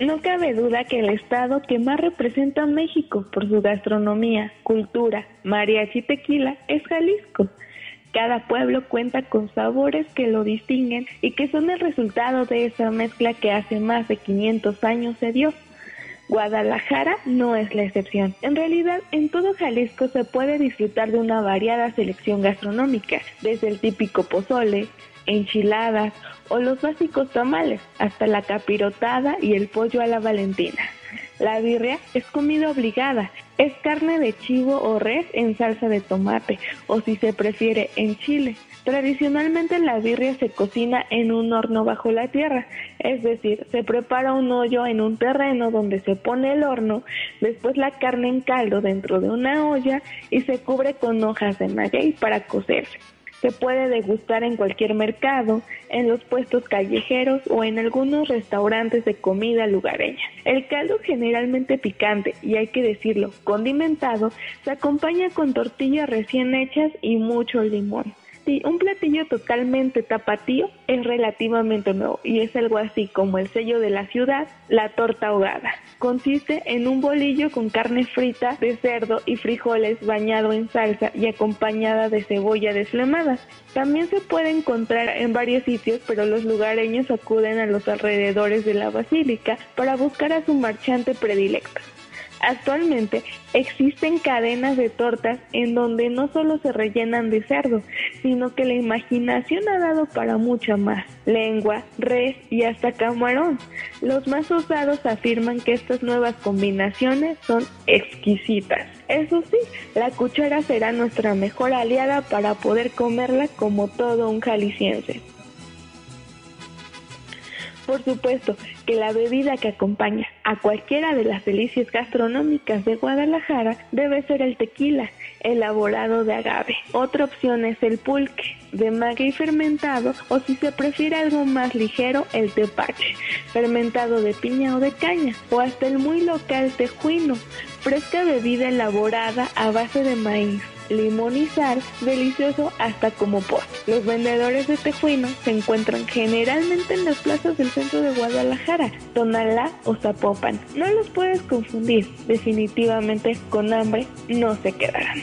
No cabe duda que el estado que más representa a México por su gastronomía, cultura, mariachi y tequila es Jalisco. Cada pueblo cuenta con sabores que lo distinguen y que son el resultado de esa mezcla que hace más de 500 años se dio. Guadalajara no es la excepción. En realidad, en todo Jalisco se puede disfrutar de una variada selección gastronómica, desde el típico pozole, enchiladas o los básicos tamales, hasta la capirotada y el pollo a la valentina. La birria es comida obligada, es carne de chivo o res en salsa de tomate, o si se prefiere en chile. Tradicionalmente la birria se cocina en un horno bajo la tierra, es decir, se prepara un hoyo en un terreno donde se pone el horno, después la carne en caldo dentro de una olla y se cubre con hojas de maguey para cocerse. Se puede degustar en cualquier mercado, en los puestos callejeros o en algunos restaurantes de comida lugareña. El caldo generalmente picante y hay que decirlo, condimentado, se acompaña con tortillas recién hechas y mucho limón. Un platillo totalmente tapatío es relativamente nuevo y es algo así como el sello de la ciudad, la torta ahogada. Consiste en un bolillo con carne frita de cerdo y frijoles bañado en salsa y acompañada de cebolla desflemada. También se puede encontrar en varios sitios, pero los lugareños acuden a los alrededores de la basílica para buscar a su marchante predilecto. Actualmente existen cadenas de tortas en donde no solo se rellenan de cerdo, sino que la imaginación ha dado para mucho más. Lengua, res y hasta camarón. Los más osados afirman que estas nuevas combinaciones son exquisitas. Eso sí, la cuchara será nuestra mejor aliada para poder comerla como todo un jalisciense. Por supuesto que la bebida que acompaña a cualquiera de las delicias gastronómicas de Guadalajara debe ser el tequila, elaborado de agave. Otra opción es el pulque, de maguey fermentado, o si se prefiere algo más ligero, el tepache, fermentado de piña o de caña, o hasta el muy local tejuino, fresca bebida elaborada a base de maíz sal, delicioso hasta como post. Los vendedores de tejuino se encuentran generalmente en las plazas del centro de Guadalajara, Tonalá o Zapopan. No los puedes confundir, definitivamente con hambre no se quedarán.